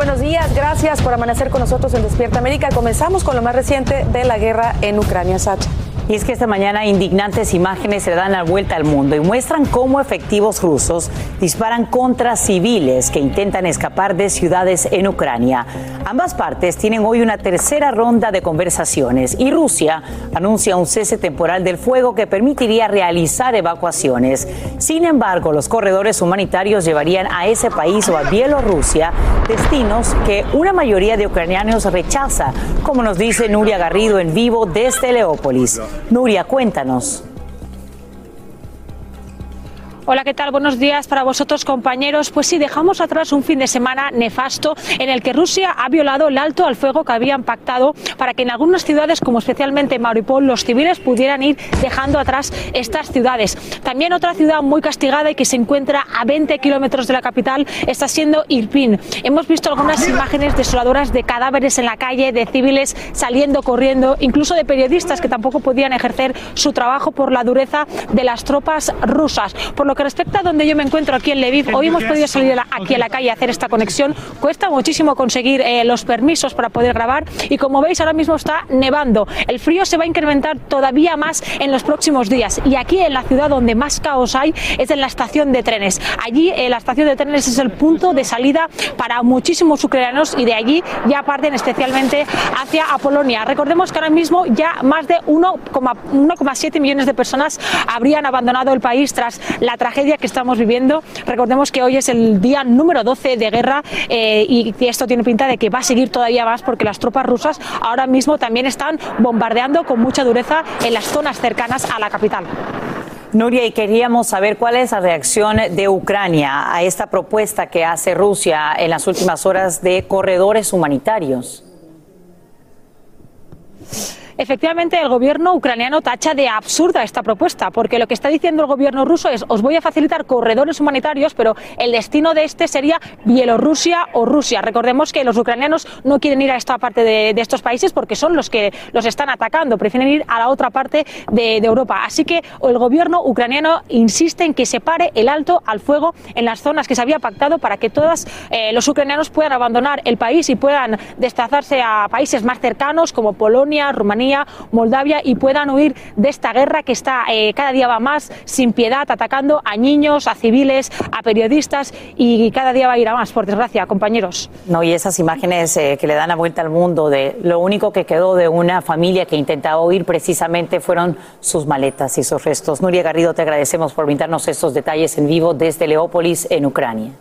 Buenos días, gracias por amanecer con nosotros en Despierta América. Comenzamos con lo más reciente de la guerra en Ucrania, Sacha. Y es que esta mañana indignantes imágenes se dan la vuelta al mundo y muestran cómo efectivos rusos disparan contra civiles que intentan escapar de ciudades en Ucrania. Ambas partes tienen hoy una tercera ronda de conversaciones y Rusia anuncia un cese temporal del fuego que permitiría realizar evacuaciones. Sin embargo, los corredores humanitarios llevarían a ese país o a Bielorrusia destinos que una mayoría de ucranianos rechaza, como nos dice Nuria Garrido en vivo desde Leópolis. Nuria, cuéntanos. Hola, ¿qué tal? Buenos días para vosotros, compañeros. Pues sí, dejamos atrás un fin de semana nefasto en el que Rusia ha violado el alto al fuego que habían pactado para que en algunas ciudades, como especialmente Mariupol, los civiles pudieran ir dejando atrás estas ciudades. También otra ciudad muy castigada y que se encuentra a 20 kilómetros de la capital está siendo Irpin. Hemos visto algunas imágenes desoladoras de cadáveres en la calle, de civiles saliendo corriendo, incluso de periodistas que tampoco podían ejercer su trabajo por la dureza de las tropas rusas. Por lo que respecta a donde yo me encuentro aquí en Lviv, hoy hemos podido salir aquí a la calle a hacer esta conexión. Cuesta muchísimo conseguir eh, los permisos para poder grabar y como veis ahora mismo está nevando. El frío se va a incrementar todavía más en los próximos días y aquí en la ciudad donde más caos hay es en la estación de trenes. Allí eh, la estación de trenes es el punto de salida para muchísimos ucranianos y de allí ya parten especialmente hacia Polonia. Recordemos que ahora mismo ya más de 1,7 millones de personas habrían abandonado el país tras la tragedia que estamos viviendo. Recordemos que hoy es el día número 12 de guerra eh, y esto tiene pinta de que va a seguir todavía más porque las tropas rusas ahora mismo también están bombardeando con mucha dureza en las zonas cercanas a la capital. Nuria, y queríamos saber cuál es la reacción de Ucrania a esta propuesta que hace Rusia en las últimas horas de corredores humanitarios. Efectivamente, el gobierno ucraniano tacha de absurda esta propuesta, porque lo que está diciendo el gobierno ruso es os voy a facilitar corredores humanitarios, pero el destino de este sería Bielorrusia o Rusia. Recordemos que los ucranianos no quieren ir a esta parte de, estos países porque son los que los están atacando, prefieren ir a la otra parte de, de Europa. Así que el gobierno ucraniano insiste en que se pare el alto al fuego en las zonas que se había pactado para que todos eh, los ucranianos puedan abandonar el país y puedan desplazarse a países más cercanos como Polonia, Rumanía, Moldavia y puedan huir de esta guerra que está eh, cada día va más sin piedad, atacando a niños, a civiles, a periodistas y cada día va a ir a más, por desgracia, compañeros. No, y esas imágenes eh, que le dan la vuelta al mundo de lo único que quedó de una familia que intentaba huir precisamente fueron sus maletas y sus restos. Nuria Garrido, te agradecemos por brindarnos estos detalles en vivo desde Leópolis, en Ucrania.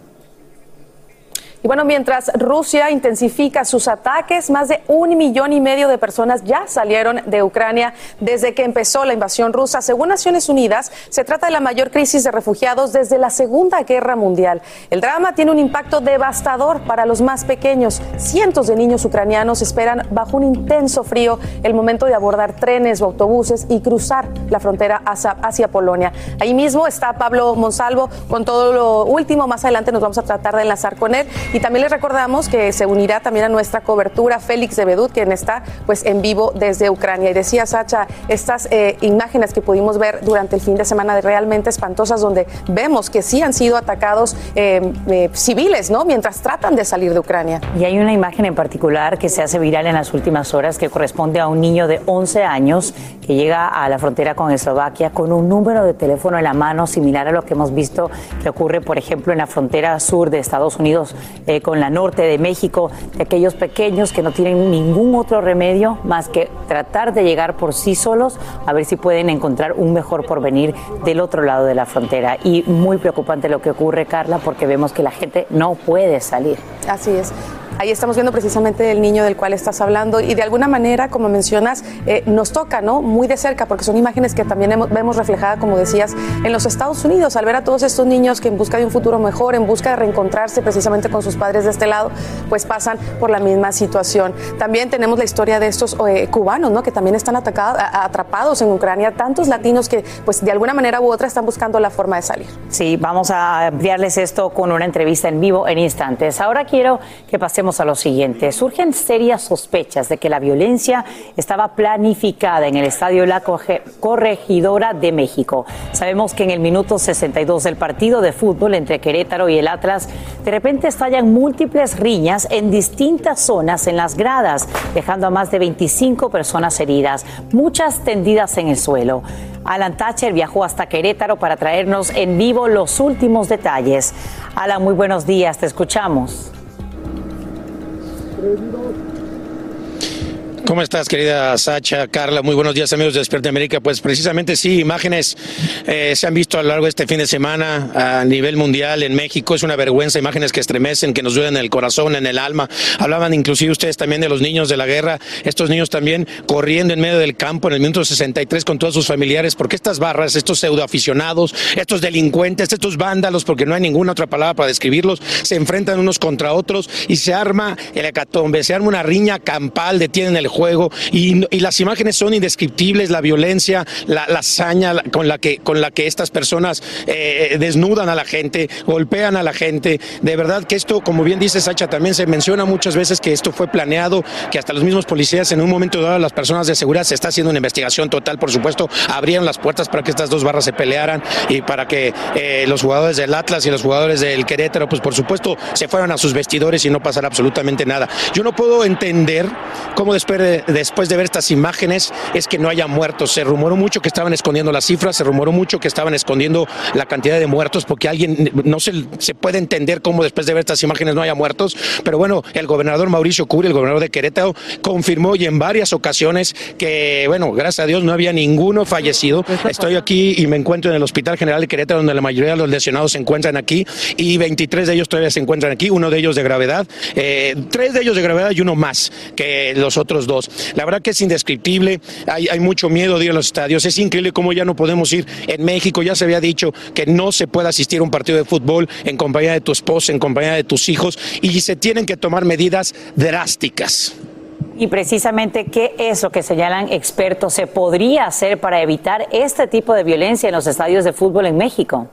Y bueno, mientras Rusia intensifica sus ataques, más de un millón y medio de personas ya salieron de Ucrania desde que empezó la invasión rusa. Según Naciones Unidas, se trata de la mayor crisis de refugiados desde la Segunda Guerra Mundial. El drama tiene un impacto devastador para los más pequeños. Cientos de niños ucranianos esperan bajo un intenso frío el momento de abordar trenes o autobuses y cruzar la frontera hacia, hacia Polonia. Ahí mismo está Pablo Monsalvo con todo lo último. Más adelante nos vamos a tratar de enlazar con él. Y también les recordamos que se unirá también a nuestra cobertura Félix de Bedut, quien está pues en vivo desde Ucrania. Y decía Sacha, estas eh, imágenes que pudimos ver durante el fin de semana realmente espantosas, donde vemos que sí han sido atacados eh, eh, civiles, ¿no? Mientras tratan de salir de Ucrania. Y hay una imagen en particular que se hace viral en las últimas horas que corresponde a un niño de 11 años que llega a la frontera con Eslovaquia con un número de teléfono en la mano similar a lo que hemos visto que ocurre, por ejemplo, en la frontera sur de Estados Unidos eh, con la norte de México, de aquellos pequeños que no tienen ningún otro remedio más que tratar de llegar por sí solos a ver si pueden encontrar un mejor porvenir del otro lado de la frontera. Y muy preocupante lo que ocurre, Carla, porque vemos que la gente no puede salir. Así es. Ahí estamos viendo precisamente el niño del cual estás hablando y de alguna manera, como mencionas, eh, nos toca, ¿no? Muy de cerca, porque son imágenes que también vemos reflejadas, como decías, en los Estados Unidos, al ver a todos estos niños que en busca de un futuro mejor, en busca de reencontrarse precisamente con sus padres de este lado, pues pasan por la misma situación. También tenemos la historia de estos eh, cubanos, ¿no? Que también están atacados, atrapados en Ucrania, tantos latinos que, pues de alguna manera u otra, están buscando la forma de salir. Sí, vamos a enviarles esto con una entrevista en vivo en instantes. Ahora quiero que pasemos a lo siguiente. Surgen serias sospechas de que la violencia estaba planificada en el estadio La Corregidora de México. Sabemos que en el minuto 62 del partido de fútbol entre Querétaro y el Atlas, de repente estallan múltiples riñas en distintas zonas en las gradas, dejando a más de 25 personas heridas, muchas tendidas en el suelo. Alan Thatcher viajó hasta Querétaro para traernos en vivo los últimos detalles. Alan, muy buenos días, te escuchamos. Präsident. ¿Cómo estás, querida Sacha, Carla? Muy buenos días, amigos de Despierta América. Pues precisamente sí, imágenes eh, se han visto a lo largo de este fin de semana a nivel mundial en México. Es una vergüenza, imágenes que estremecen, que nos duelen en el corazón, en el alma. Hablaban inclusive ustedes también de los niños de la guerra, estos niños también corriendo en medio del campo en el minuto 63 con todos sus familiares, porque estas barras, estos pseudoaficionados, estos delincuentes, estos vándalos, porque no hay ninguna otra palabra para describirlos, se enfrentan unos contra otros y se arma el hecatombe, se arma una riña campal, detienen el juego y, las imágenes son indescriptibles, la violencia, la, hazaña con la que, con la que estas personas eh, desnudan a la gente, golpean a la gente. De verdad que esto, como bien dice Sacha, también se menciona muchas veces que esto fue planeado, que hasta los mismos policías en un momento dado, las personas de seguridad, se está haciendo una investigación total, por supuesto, abrieron las puertas para que estas dos barras se pelearan y para que eh, los jugadores del Atlas y los jugadores del Querétaro, pues por supuesto, se fueran a sus vestidores y no pasara absolutamente nada. Yo no puedo entender cómo después después de ver estas imágenes es que no haya muertos. Se rumoró mucho que estaban escondiendo las cifras, se rumoró mucho que estaban escondiendo la cantidad de muertos, porque alguien no se, se puede entender cómo después de ver estas imágenes no haya muertos. Pero bueno, el gobernador Mauricio Curi, el gobernador de Querétaro, confirmó y en varias ocasiones que, bueno, gracias a Dios no había ninguno fallecido. Estoy aquí y me encuentro en el Hospital General de Querétaro, donde la mayoría de los lesionados se encuentran aquí y 23 de ellos todavía se encuentran aquí, uno de ellos de gravedad, eh, tres de ellos de gravedad y uno más que los otros dos. La verdad que es indescriptible, hay, mucho miedo de ir a los estadios, es increíble cómo ya no podemos ir en México, ya se había dicho que no se puede asistir a un partido de fútbol en compañía de tu esposa, en compañía de tus hijos, y se tienen que tomar medidas drásticas. Y precisamente, ¿qué es lo que señalan expertos se podría hacer para evitar este tipo de violencia en los estadios de fútbol en México?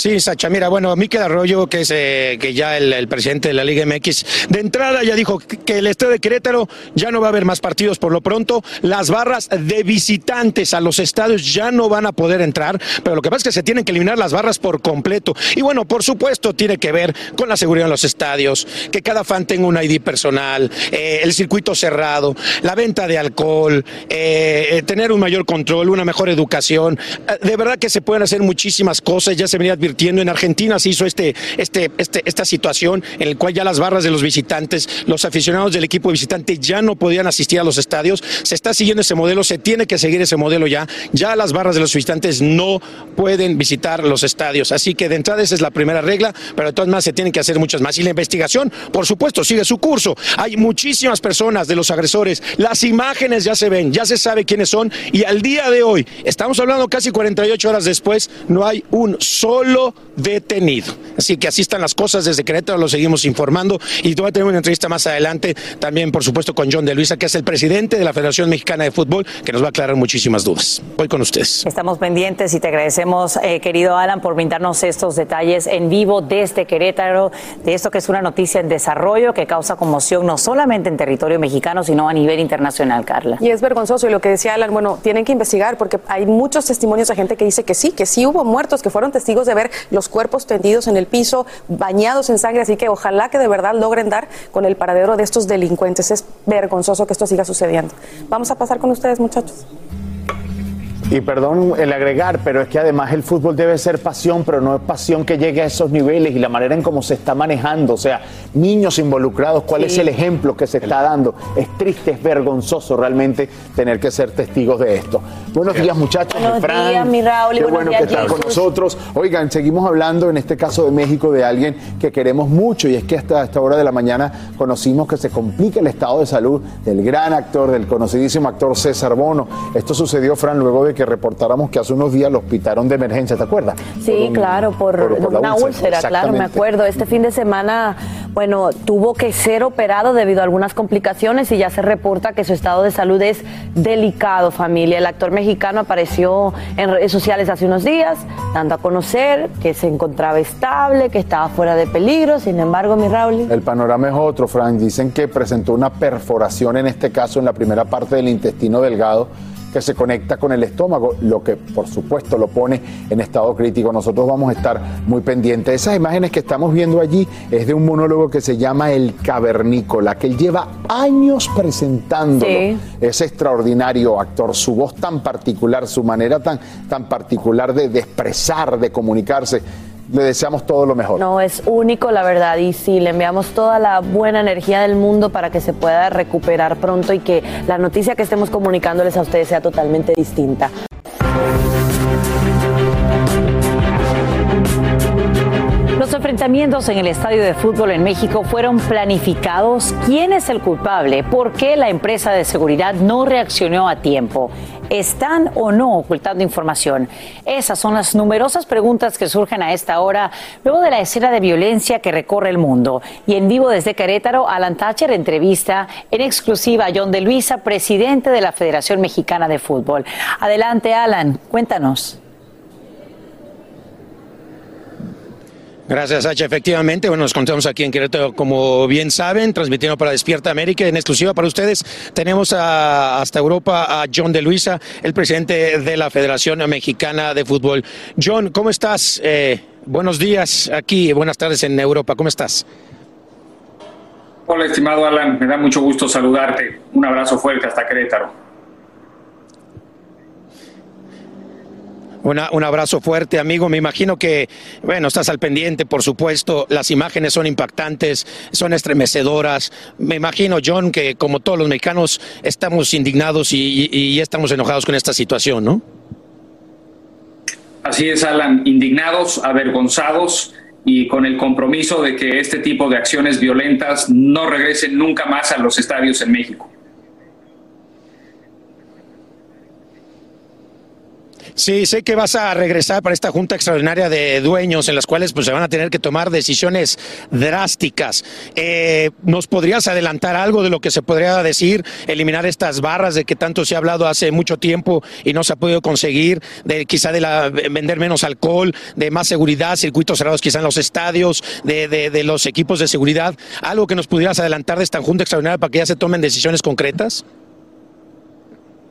Sí, Sacha, mira, bueno, Miquel Arroyo, que es eh, que ya el, presidente de la Liga MX, de entrada ya dijo que el estadio de Querétaro ya no va a haber más partidos por lo pronto. Las barras de visitantes a los estadios ya no van a poder entrar, pero lo que pasa es que se tienen que eliminar las barras por completo. Y bueno, por supuesto, tiene que ver con la seguridad en los estadios, que cada fan tenga un ID personal, eh, el circuito cerrado, la venta de alcohol, eh, tener un mayor control, una mejor educación. De verdad que se pueden hacer muchísimas cosas, ya se venía advirtiendo En Argentina se hizo este, este, este, esta situación en la cual ya las barras de los visitantes, los aficionados del equipo visitante ya no podían asistir a los estadios. Se está siguiendo ese modelo, se tiene que seguir ese modelo ya. Ya las barras de los visitantes no pueden visitar los estadios. Así que de entrada esa es la primera regla, pero de todas maneras se tienen que hacer muchas más. Y la investigación, por supuesto, sigue su curso. Hay muchísimas personas de los agresores. Las imágenes ya se ven, ya se sabe quiénes son. Y al día de hoy, estamos hablando casi 48 horas después, no hay un solo detenido. Así que así están las cosas desde Querétaro, lo seguimos informando. Y voy a tener una entrevista más adelante, también por supuesto con John de Luisa, que es el presidente de la Federación Mexicana de Fútbol, que nos va a aclarar muchísimas dudas. Voy con ustedes. Estamos pendientes y te agradecemos, eh, querido Alan, por brindarnos estos detalles en vivo desde Querétaro, de esto que es una noticia en desarrollo que causa conmoción no solamente en territorio mexicano, sino a nivel internacional, Carla. Y es vergonzoso, y lo que decía Alan, bueno, tienen que investigar porque hay muchos testimonios de gente que dice que sí, que sí hubo muertos, que fueron testigos de los cuerpos tendidos en el piso, bañados en sangre, así que ojalá que de verdad logren dar con el paradero de estos delincuentes. Es vergonzoso que esto siga sucediendo. Vamos a pasar con ustedes, muchachos. Y perdón el agregar, pero es que además el fútbol debe ser pasión, pero no es pasión que llegue a esos niveles y la manera en cómo se está manejando. O sea, niños involucrados, ¿cuál es el ejemplo que se está dando? Es triste, es vergonzoso realmente tener que ser testigos de esto. Buenos días, muchachos. Buenos Fran, días, mi Raúl, y Qué buenos bueno días, que están con nosotros. Oigan, seguimos hablando en este caso de México de alguien que queremos mucho y es que hasta esta hora de la mañana conocimos que se complica el estado de salud del gran actor, del conocidísimo actor César Bono. Esto sucedió, Fran, luego de que reportáramos que hace unos días lo hospitaron de emergencia, ¿te acuerdas? Sí, Por un- claro, por, por- por la una úlcera, claro, me acuerdo. Este fin de semana, bueno, tuvo que ser operado debido a algunas complicaciones y ya se reporta que su estado de salud es delicado, familia. El actor mexicano apareció en redes sociales hace unos días, dando a conocer que se encontraba estable, que estaba fuera de peligro. Sin embargo, mi Raúl. El panorama es otro, Frank. Dicen que presentó una perforación, en este caso en la primera parte del intestino delgado, que se conecta con el estómago, lo que por supuesto lo pone en estado crítico. Nosotros vamos a estar muy pendientes. Esas imágenes que estamos viendo allí es de un monólogo que se llama El Cavernícola, que él lleva años presentándolo. Sí. Es extraordinario actor, su voz tan particular, su manera tan, tan particular de, de expresar, de comunicarse. Le deseamos todo lo mejor. No, es único, la verdad. Y sí, le enviamos toda la buena energía del mundo para que se pueda recuperar pronto y que la noticia que estemos comunicándoles a ustedes sea totalmente distinta. Enfrentamientos en el estadio de fútbol en México fueron planificados. ¿Quién es el culpable? ¿Por qué la empresa de seguridad no reaccionó a tiempo? ¿Están o no ocultando información? Esas son las numerosas preguntas que surgen a esta hora luego de la escena de violencia que recorre el mundo. Y en vivo desde Querétaro, Alan Thatcher entrevista en exclusiva a John de Luisa, presidente de la Federación Mexicana de Fútbol. Adelante, Alan, cuéntanos. Gracias, Sacha. Efectivamente, bueno, nos contamos aquí en Querétaro, como bien saben, transmitiendo para Despierta América. En exclusiva para ustedes, tenemos hasta Europa a John de Luisa, el presidente de la Federación Mexicana de Fútbol. John, ¿cómo estás? Eh, buenos días aquí, buenas tardes en Europa. ¿Cómo estás? Hola, estimado Alan, me da mucho gusto saludarte. Un abrazo fuerte hasta Querétaro. Un abrazo fuerte, amigo. Me imagino que, bueno, estás al pendiente, por supuesto. Las imágenes son impactantes, son estremecedoras. Me imagino, John, que como todos los mexicanos estamos indignados y, y- y estamos enojados con esta situación, ¿no? Así es, Alan, indignados, avergonzados y con el compromiso de que este tipo de acciones violentas no regresen nunca más a los estadios en México. Sí, sé que vas a regresar para esta junta extraordinaria de dueños en las cuales pues, se van a tener que tomar decisiones drásticas. Eh, ¿Nos podrías adelantar algo de lo que se podría decir? Eliminar estas barras de que tanto se ha hablado hace mucho tiempo y no se ha podido conseguir, de quizá de la, vender menos alcohol, de más seguridad, circuitos cerrados quizá en los estadios, de, de- de los equipos de seguridad. ¿Algo que nos pudieras adelantar de esta junta extraordinaria para que ya se tomen decisiones concretas?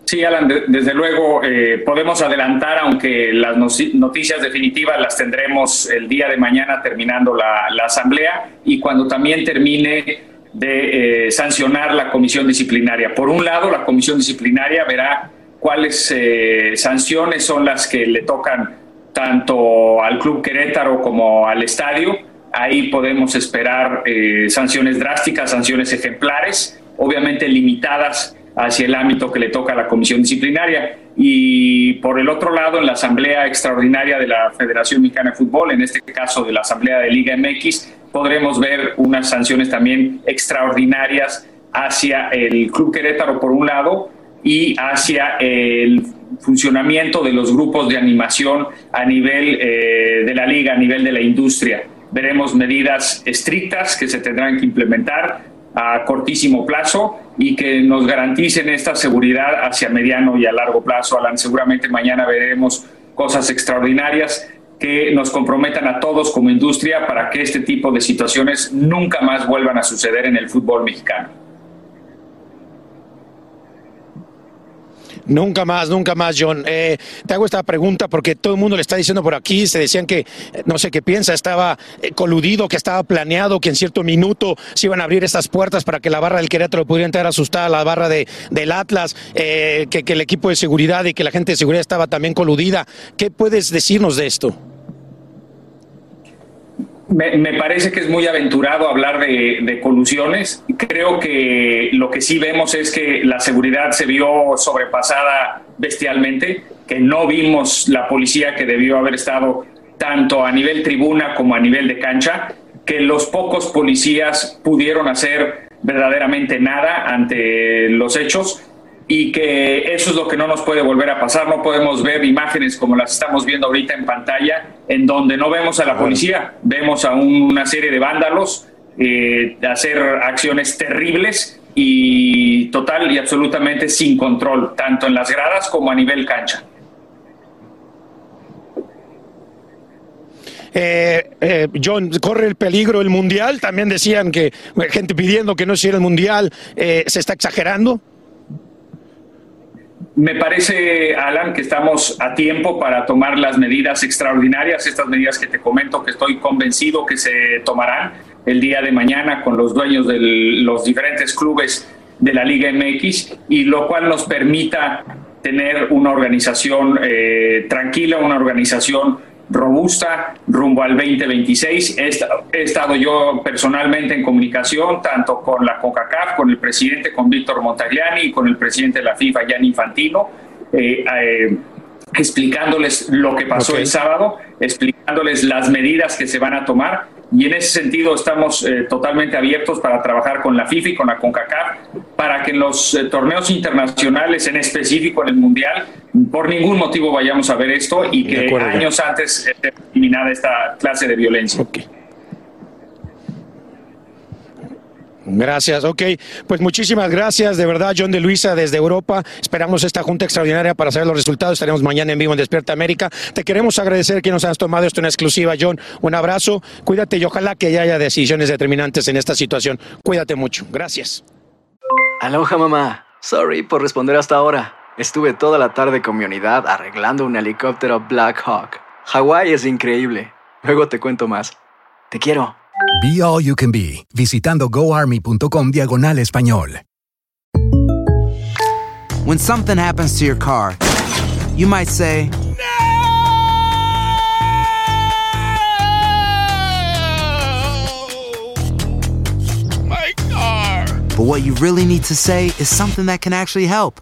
Sí, Alan, de- desde luego eh, podemos adelantar, aunque las noticias definitivas las tendremos el día de mañana terminando la, la asamblea y cuando también termine de eh, sancionar la comisión disciplinaria. Por un lado, la comisión disciplinaria verá cuáles eh, sanciones son las que le tocan tanto al Club Querétaro como al estadio. Ahí podemos esperar eh, sanciones drásticas, sanciones ejemplares, obviamente limitadas hacia el ámbito que le toca a la comisión disciplinaria. Y por el otro lado, en la Asamblea Extraordinaria de la Federación Mexicana de Fútbol, en este caso de la Asamblea de Liga MX, podremos ver unas sanciones también extraordinarias hacia el Club Querétaro por un lado y hacia el funcionamiento de los grupos de animación a nivel eh, de la liga, a nivel de la industria. Veremos medidas estrictas que se tendrán que implementar a cortísimo plazo y que nos garanticen esta seguridad hacia mediano y a largo plazo. Alan, seguramente mañana veremos cosas extraordinarias que nos comprometan a todos como industria para que este tipo de situaciones nunca más vuelvan a suceder en el fútbol mexicano. Nunca más, nunca más, John. Eh, te hago esta pregunta porque todo el mundo le está diciendo por aquí, se decían que, eh, no sé qué piensa, estaba eh, coludido, que estaba planeado, que en cierto minuto se iban a abrir estas puertas para que la barra del Querétaro pudiera entrar asustada la barra de, del Atlas, que, que el equipo de seguridad y que la gente de seguridad estaba también coludida. ¿Qué puedes decirnos de esto? Me, parece que es muy aventurado hablar de, colusiones. Creo que lo que sí vemos es que la seguridad se vio sobrepasada bestialmente, que no vimos la policía que debió haber estado tanto a nivel tribuna como a nivel de cancha, que los pocos policías pudieron hacer verdaderamente nada ante los hechos y que eso es lo que no nos puede volver a pasar. No podemos ver imágenes como las estamos viendo ahorita en pantalla, en donde no vemos a la policía, vemos a una serie de vándalos eh, hacer acciones terribles y total y absolutamente sin control, tanto en las gradas como a nivel cancha. Eh, eh, John, corre el peligro el mundial. También decían que gente pidiendo que no se el mundial. ¿Se está exagerando? Me parece, Alan, que estamos a tiempo para tomar las medidas extraordinarias, estas medidas que te comento que estoy convencido que se tomarán el día de mañana con los dueños de los diferentes clubes de la Liga MX y lo cual nos permita tener una organización eh, tranquila, una organización robusta rumbo al 2026. He estado, yo personalmente en comunicación tanto con la CONCACAF, con el presidente, con Víctor Montagliani y con el presidente de la FIFA, Gianni Infantino, eh, eh, explicándoles lo que pasó el sábado, explicándoles las medidas que se van a tomar y en ese sentido estamos eh, totalmente abiertos para trabajar con la FIFA y con la CONCACAF para que en los eh, torneos internacionales, en específico en el Mundial, por ningún motivo vayamos a ver esto y que años antes esté eliminada esta clase de violencia. Gracias, ok. Pues muchísimas gracias, de verdad, John de Luisa desde Europa. Esperamos esta junta extraordinaria para saber los resultados. Estaremos mañana en vivo en Despierta América. Te queremos agradecer que nos has tomado esto en exclusiva, John. Un abrazo, cuídate y ojalá que haya decisiones determinantes en esta situación. Cuídate mucho. Gracias. Aloha, mamá. Sorry por responder hasta ahora. Estuve toda la tarde con mi unidad arreglando un helicóptero Black Hawk. Hawái es increíble. Luego te cuento más. Te quiero. Be All You Can Be, visitando goarmy.com diagonal español. When something happens to your car, you might say, My car! But what you really need to say is something that can actually help.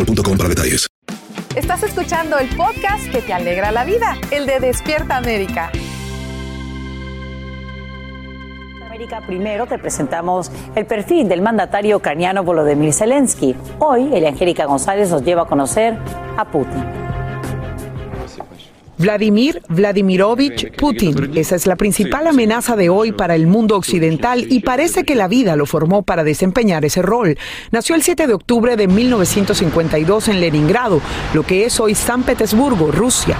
boostmobile.com para detalles. Estás escuchando el podcast que te alegra la vida, el de Despierta América. América Primero te presentamos el perfil del mandatario ucraniano Volodymyr Zelensky. Hoy, Angélica González nos lleva a conocer a Putin. Vladimir Vladimirovich Putin. Esa es la principal amenaza de hoy para el mundo occidental y parece que la vida lo formó para desempeñar ese rol. Nació el 7 de octubre de 1952 en Leningrado, lo que es hoy San Petersburgo, Rusia.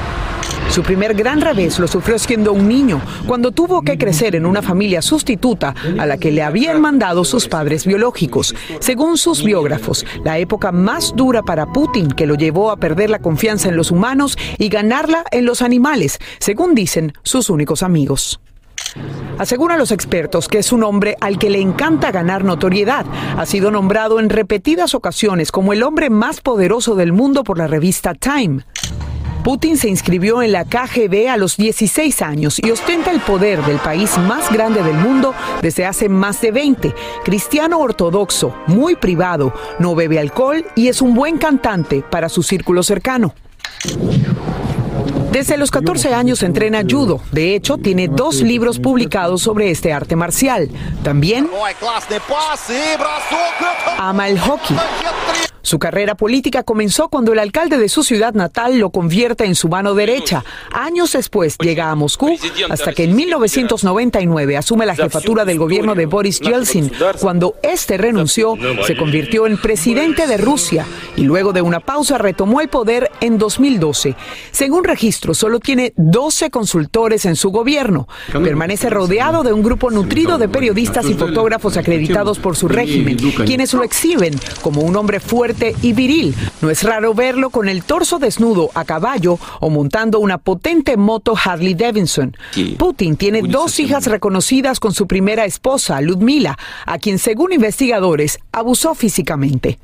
Su primer gran revés lo sufrió siendo un niño, cuando tuvo que crecer en una familia sustituta a la que le habían mandado sus padres biológicos. Según sus biógrafos, la época más dura para Putin, que lo llevó a perder la confianza en los humanos y ganarla en los animales, según dicen sus únicos amigos. Aseguran los expertos que es un hombre al que le encanta ganar notoriedad. Ha sido nombrado en repetidas ocasiones como el hombre más poderoso del mundo por la revista Time. Putin se inscribió en la KGB a los 16 años y ostenta el poder del país más grande del mundo desde hace más de 20. Cristiano ortodoxo, muy privado, no bebe alcohol y es un buen cantante para su círculo cercano. Desde los 14 años entrena judo. De hecho, tiene dos libros publicados sobre este arte marcial. También ama el hockey. Su carrera política comenzó cuando el alcalde de su ciudad natal lo convierte en su mano derecha. Años después llega a Moscú hasta que en 1999 asume la jefatura del gobierno de Boris Yeltsin. Cuando este renunció, se convirtió en presidente de Rusia y luego de una pausa retomó el poder en 2012. Según registro, solo tiene 12 consultores en su gobierno. Permanece rodeado de un grupo nutrido de periodistas y fotógrafos acreditados por su régimen, quienes lo exhiben como un hombre fuerte y viril. No es raro verlo con el torso desnudo a caballo o montando una potente moto Harley Davidson. Putin tiene dos hijas reconocidas con su primera esposa, Ludmila, a quien según investigadores abusó físicamente.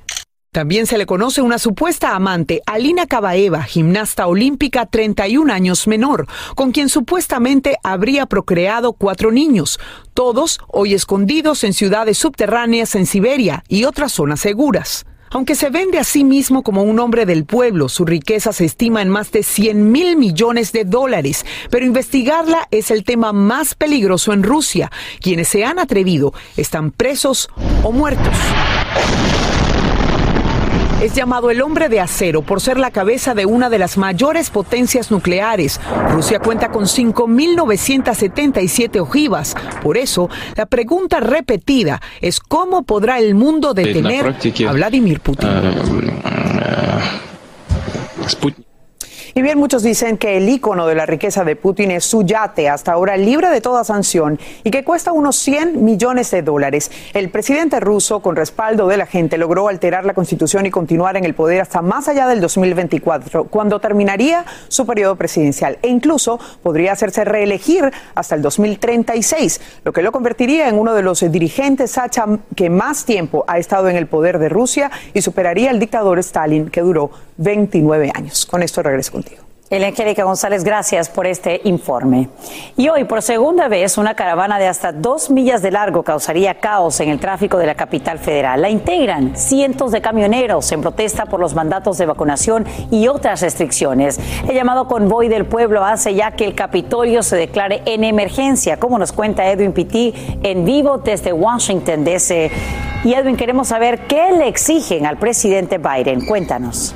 También se le conoce una supuesta amante, Alina Kabaeva, gimnasta olímpica 31 años menor, con quien supuestamente habría procreado cuatro niños, todos hoy escondidos en ciudades subterráneas en Siberia y otras zonas seguras. Aunque se vende a sí mismo como un hombre del pueblo, su riqueza se estima en más de 100 mil millones de dólares. Pero investigarla es el tema más peligroso en Rusia. Quienes se han atrevido están presos o muertos. Es llamado el hombre de acero por ser la cabeza de una de las mayores potencias nucleares. Rusia cuenta con 5.977 ojivas. Por eso, la pregunta repetida es cómo podrá el mundo detener a Vladimir Putin. Y bien, muchos dicen que el icono de la riqueza de Putin es su yate, hasta ahora libre de toda sanción y que cuesta unos 100 millones de dólares. El presidente ruso, con respaldo de la gente, logró alterar la constitución y continuar en el poder hasta más allá del 2024, cuando terminaría su periodo presidencial. E incluso podría hacerse reelegir hasta el 2036, lo que lo convertiría en uno de los dirigentes Sacha que más tiempo ha estado en el poder de Rusia y superaría al dictador Stalin, que duró 29 años. Con esto regreso contigo. Angélica González, gracias por este informe. Y hoy, por segunda vez, una caravana de hasta dos millas de largo causaría caos en el tráfico de la capital federal. La integran cientos de camioneros en protesta por los mandatos de vacunación y otras restricciones. El llamado convoy del pueblo hace ya que el Capitolio se declare en emergencia, como nos cuenta Edwin Pitti en vivo desde Washington, D.C. Y Edwin, queremos saber qué le exigen al presidente Biden. Cuéntanos.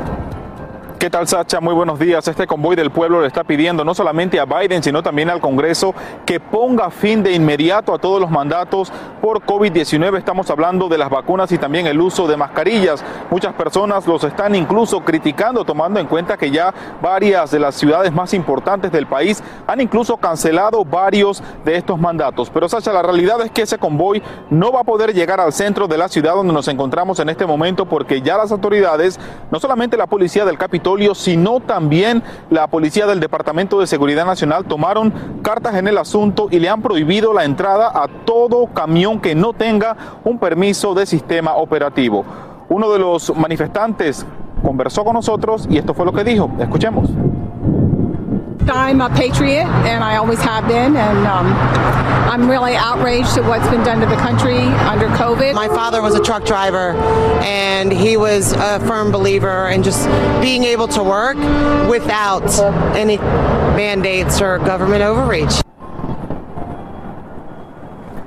¿Qué tal, Sacha? Muy buenos días. Este convoy del pueblo le está pidiendo no solamente a Biden, sino también al Congreso que ponga fin de inmediato a todos los mandatos por COVID-19. Estamos hablando de las vacunas y también el uso de mascarillas. Muchas personas los están incluso criticando, tomando en cuenta que ya varias de las ciudades más importantes del país han incluso cancelado varios de estos mandatos. Pero, Sacha, la realidad es que ese convoy no va a poder llegar al centro de la ciudad donde nos encontramos en este momento porque ya las autoridades, no solamente la policía del Sino también la policía del Departamento de Seguridad Nacional tomaron cartas en el asunto y le han prohibido la entrada a todo camión que no tenga un permiso de sistema operativo. Uno de los manifestantes conversó con nosotros y esto fue lo que dijo. Escuchemos. I'm a patriot, and I always have been, and um, I'm really outraged at what's been done to the country under COVID. My father was a truck driver, and he was a firm believer in just being able to work without any mandates or government overreach.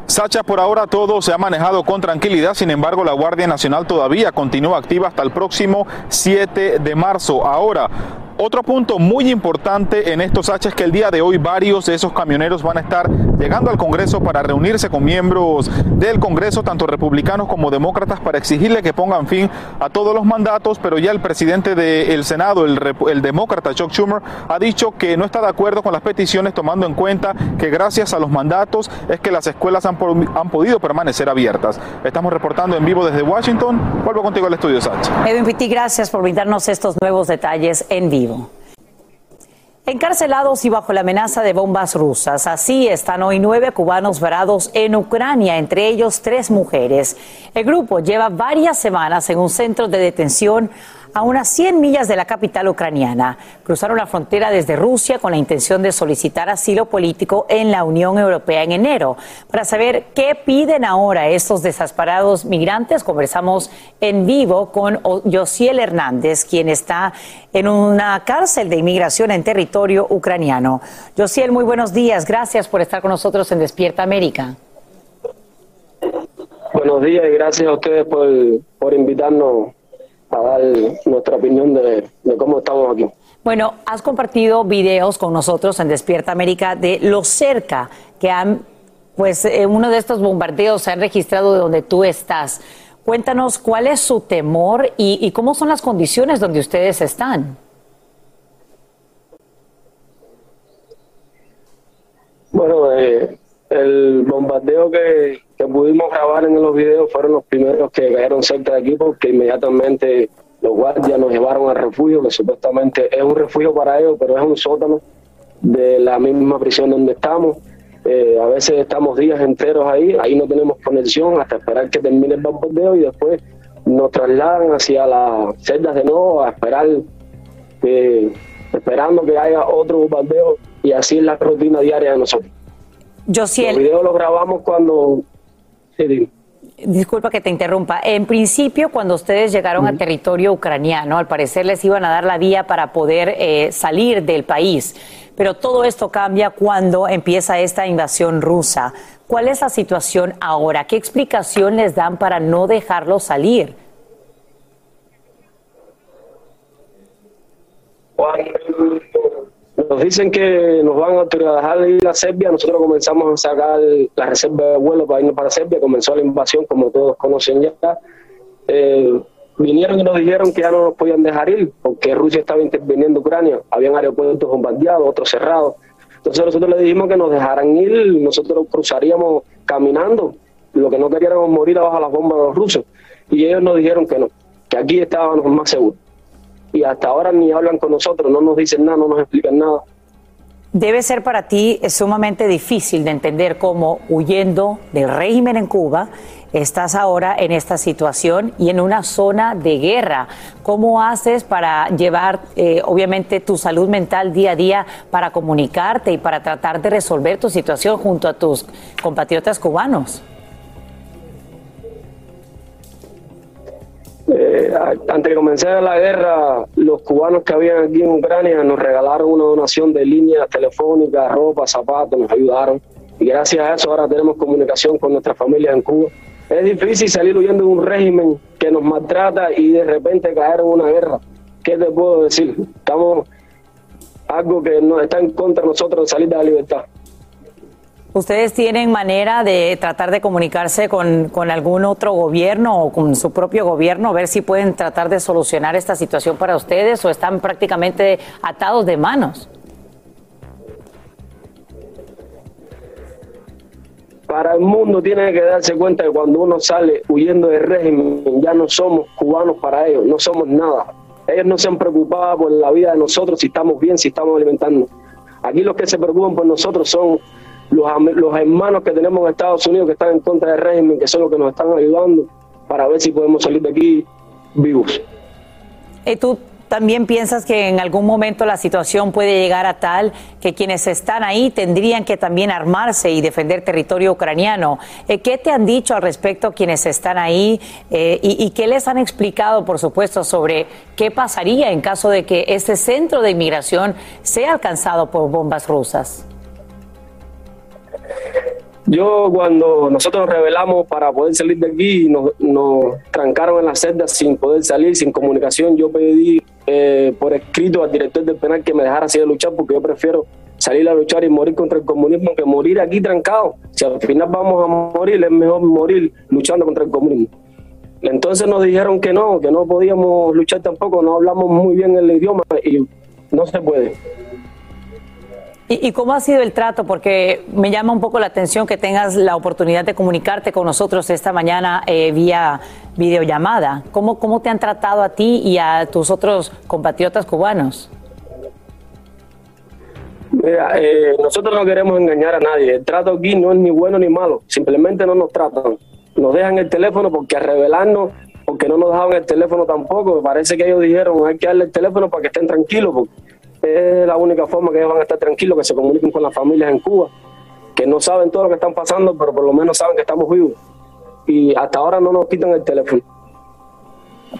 Sacha, por ahora todo se ha manejado con tranquilidad, sin embargo la Guardia Nacional todavía continúa activa hasta el próximo 7 de marzo. Ahora, Otro punto muy importante en estos H es que el día de hoy varios de esos camioneros van a estar llegando al Congreso para reunirse con miembros del Congreso, tanto republicanos como demócratas, para exigirle que pongan fin a todos los mandatos, pero ya el presidente del Senado, el, demócrata Chuck Schumer, ha dicho que no está de acuerdo con las peticiones, tomando en cuenta que gracias a los mandatos es que las escuelas han, han podido permanecer abiertas. Estamos reportando en vivo desde Washington. Vuelvo contigo al estudio, Sacha. Edwin Pitti, gracias por brindarnos estos nuevos detalles en vivo. Encarcelados y bajo la amenaza de bombas rusas, así están hoy nueve cubanos varados en Ucrania, entre ellos tres mujeres. El grupo lleva varias semanas en un centro de detención a unas 100 millas de la capital ucraniana. Cruzaron la frontera desde Rusia con la intención de solicitar asilo político en la Unión Europea en enero. Para saber qué piden ahora estos desasparados migrantes, conversamos en vivo con Josiel Hernández, quien está en una cárcel de inmigración en territorio ucraniano. Josiel, muy buenos días. Gracias por estar con nosotros en Despierta América. Buenos días y gracias a ustedes por, por invitarnos a dar nuestra opinión de, cómo estamos aquí. Bueno, has compartido videos con nosotros en Despierta América de lo cerca que han, pues, eh, uno de estos bombardeos se han registrado de donde tú estás. Cuéntanos cuál es su temor y, cómo son las condiciones donde ustedes están. Bueno, eh, el bombardeo que, que pudimos grabar en los videos fueron los primeros que cayeron cerca de aquí porque inmediatamente los guardias nos llevaron al refugio, que supuestamente es un refugio para ellos, pero es un sótano de la misma prisión donde estamos. Eh, a veces estamos días enteros ahí, ahí no tenemos conexión hasta esperar que termine el bombardeo y después nos trasladan hacia las celdas de nuevo a esperar, esperando que haya otro bombardeo y así es la rutina diaria de nosotros. Yo sí, el video lo grabamos cuando... Disculpa que te interrumpa. En principio, cuando ustedes llegaron a territorio ucraniano, al parecer les iban a dar la vía para poder eh, salir del país. Pero todo esto cambia cuando empieza esta invasión rusa. ¿Cuál es la situación ahora? ¿Qué explicación les dan para no dejarlo salir? Nos dicen que nos van a dejar ir a Serbia, nosotros comenzamos a sacar la reserva de vuelo para irnos para Serbia, comenzó la invasión como todos conocen ya. Eh, vinieron y nos dijeron que ya no nos podían dejar ir porque Rusia estaba interviniendo en Ucrania, habían aeropuertos bombardeados, otros cerrados. Entonces nosotros le dijimos que nos dejaran ir, nosotros cruzaríamos caminando, lo que no queríamos morir abajo las bombas de los rusos. Y ellos nos dijeron que no, que aquí estábamos más seguros y hasta ahora ni hablan con nosotros, no nos dicen nada, no nos explican nada. Debe ser para ti sumamente difícil de entender cómo huyendo del régimen en Cuba estás ahora en esta situación y en una zona de guerra. ¿Cómo haces para llevar, eh, obviamente, tu salud mental día a día para comunicarte y para tratar de resolver tu situación junto a tus compatriotas cubanos? Eh, antes de comenzar la guerra, los cubanos que habían aquí en Ucrania nos regalaron una donación de líneas telefónicas, ropa, zapatos, nos ayudaron. Y gracias a eso ahora tenemos comunicación con nuestra familia en Cuba. Es difícil salir huyendo de un régimen que nos maltrata y de repente caer en una guerra. ¿Qué te puedo decir? Estamos algo que nos está en contra de nosotros de salir de la libertad. ¿Ustedes tienen manera de tratar de comunicarse con, algún otro gobierno o con su propio gobierno, ver si pueden tratar de solucionar esta situación para ustedes o están prácticamente atados de manos? Para el mundo tiene que darse cuenta que cuando uno sale huyendo del régimen, ya no somos cubanos para ellos, no somos nada. Ellos no se han preocupado por la vida de nosotros, si estamos bien, si estamos alimentando. Aquí los que se preocupan por nosotros son los, hermanos que tenemos en Estados Unidos que están en contra del régimen, que son los que nos están ayudando para ver si podemos salir de aquí vivos. ¿Y tú también piensas que en algún momento la situación puede llegar a tal que quienes están ahí tendrían que también armarse y defender territorio ucraniano? Eh, ¿Qué te han dicho al respecto quienes están ahí eh, y, y, qué les han explicado, por supuesto, sobre qué pasaría en caso de que este centro de inmigración sea alcanzado por bombas rusas? Yo cuando nosotros nos revelamos para poder salir de aquí, nos, nos trancaron en la celda sin poder salir, sin comunicación. Yo pedí eh, por escrito al director del penal que me dejara así de luchar porque yo prefiero salir a luchar y morir contra el comunismo que morir aquí trancado. Si al final vamos a morir, es mejor morir luchando contra el comunismo. Entonces nos dijeron que no, que no podíamos luchar tampoco, no hablamos muy bien el idioma y no se puede. ¿Y, cómo ha sido el trato? Porque me llama un poco la atención que tengas la oportunidad de comunicarte con nosotros esta mañana eh, vía videollamada. ¿Cómo, ¿Cómo te han tratado a ti y a tus otros compatriotas cubanos? Eh, nosotros no queremos engañar a nadie. El trato aquí no es ni bueno ni malo. Simplemente no nos tratan. Nos dejan el teléfono porque a revelarnos, porque no nos dejaban el teléfono tampoco. Parece que ellos dijeron hay que darle el teléfono para que estén tranquilos es la única forma que ellos van a estar tranquilos, que se comuniquen con las familias en Cuba, que no saben todo lo que están pasando, pero por lo menos saben que estamos vivos. Y hasta ahora no nos quitan el teléfono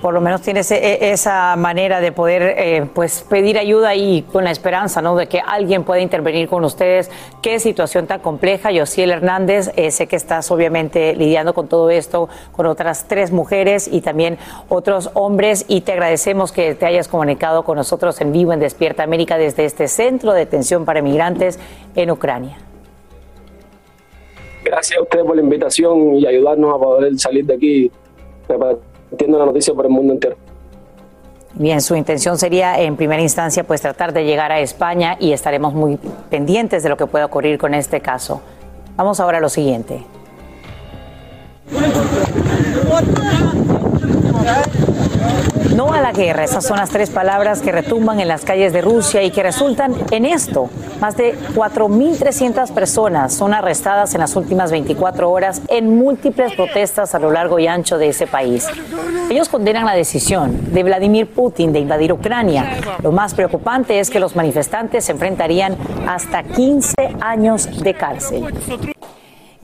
por lo menos tienes e, esa manera de poder eh, pues pedir ayuda y con la esperanza ¿no? de que alguien pueda intervenir con ustedes. Qué situación tan compleja. Yosiel Hernández, eh, sé que estás obviamente lidiando con todo esto con otras tres mujeres y también otros hombres y te agradecemos que te hayas comunicado con nosotros en vivo en Despierta América desde este centro de detención para migrantes en Ucrania. Gracias a ustedes por la invitación y ayudarnos a poder salir de aquí la noticia por el mundo entero. Bien, su intención sería en primera instancia pues tratar de llegar a España y estaremos muy pendientes de lo que pueda ocurrir con este caso. Vamos ahora a lo siguiente. No a la guerra, esas son las tres palabras que retumban en las calles de Rusia y que resultan en esto. Más de 4.300 personas son arrestadas en las últimas 24 horas en múltiples protestas a lo largo y ancho de ese país. Ellos condenan la decisión de Vladimir Putin de invadir Ucrania. Lo más preocupante es que los manifestantes se enfrentarían hasta 15 años de cárcel.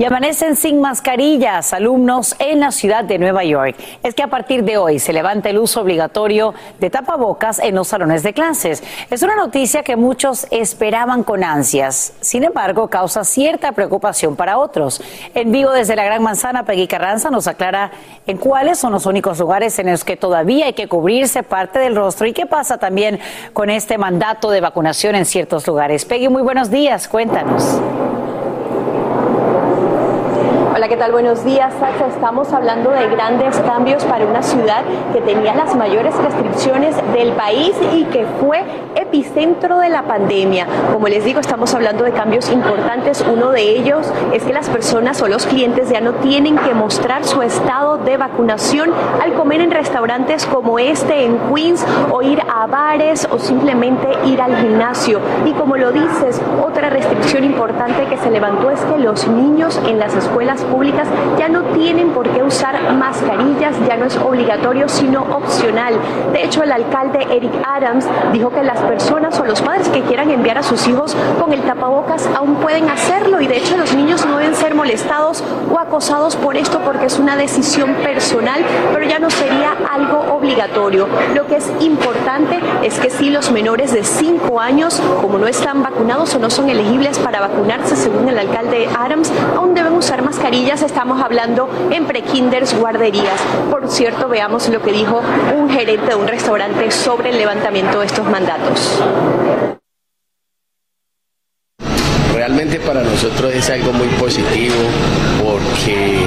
Y amanecen sin mascarillas alumnos en la ciudad de Nueva York. Es que a partir de hoy se levanta el uso obligatorio de tapabocas en los salones de clases. Es una noticia que muchos esperaban con ansias. Sin embargo, causa cierta preocupación para otros. En vivo desde la Gran Manzana, Peggy Carranza nos aclara en cuáles son los únicos lugares en los que todavía hay que cubrirse parte del rostro y qué pasa también con este mandato de vacunación en ciertos lugares. Peggy, muy buenos días. Cuéntanos. Hola, ¿qué tal? Buenos días. Estamos hablando de grandes cambios para una ciudad que tenía las mayores restricciones del país y que fue epicentro de la pandemia. Como les digo, estamos hablando de cambios importantes. Uno de ellos es que las personas o los clientes ya no tienen que mostrar su estado de vacunación al comer en restaurantes como este en Queens o ir a bares o simplemente ir al gimnasio. Y como lo dices, otra restricción importante que se levantó es que los niños en las escuelas ya no tienen por qué usar mascarillas, ya no es obligatorio, sino opcional. De hecho, el alcalde Eric Adams dijo que las personas o los padres que quieran enviar a sus hijos con el tapabocas aún pueden hacerlo y de hecho los niños no deben ser molestados o acosados por esto porque es una decisión personal, pero ya no sería algo obligatorio. Lo que es importante es que si los menores de 5 años, como no están vacunados o no son elegibles para vacunarse, según el alcalde Adams, aún deben usar mascarillas estamos hablando en prekinders, guarderías. Por cierto, veamos lo que dijo un gerente de un restaurante sobre el levantamiento de estos mandatos. Realmente para nosotros es algo muy positivo porque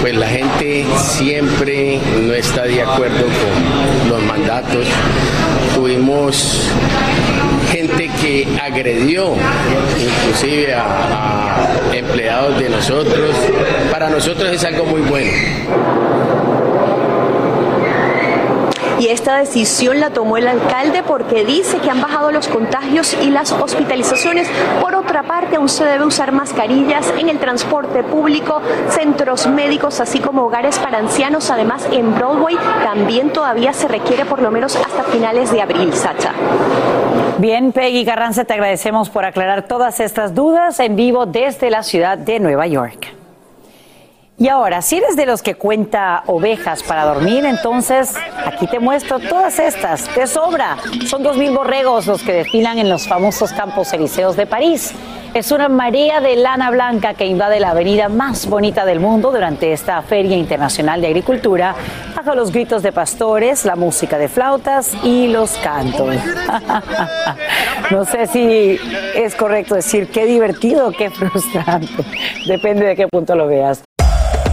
pues la gente siempre no está de acuerdo con los mandatos. Tuvimos gente que agredió inclusive a, empleados de nosotros. Para nosotros es algo muy bueno. Y esta decisión la tomó el alcalde porque dice que han bajado los contagios y las hospitalizaciones. Por otra parte, aún se debe usar mascarillas en el transporte público, centros médicos, así como hogares para ancianos. Además, en Broadway también todavía se requiere por lo menos hasta finales de abril, Sacha. Bien, Peggy Carranza, te agradecemos por aclarar todas estas dudas en vivo desde la ciudad de Nueva York. Y ahora, si eres de los que cuenta ovejas para dormir, entonces aquí te muestro todas estas. Te sobra. Son dos mil borregos los que desfilan en los famosos campos elíseos de París. Es una marea de lana blanca que invade la avenida más bonita del mundo durante esta Feria Internacional de Agricultura, bajo los gritos de pastores, la música de flautas y los cantos. no sé si es correcto decir qué divertido qué frustrante. Depende de qué punto lo veas.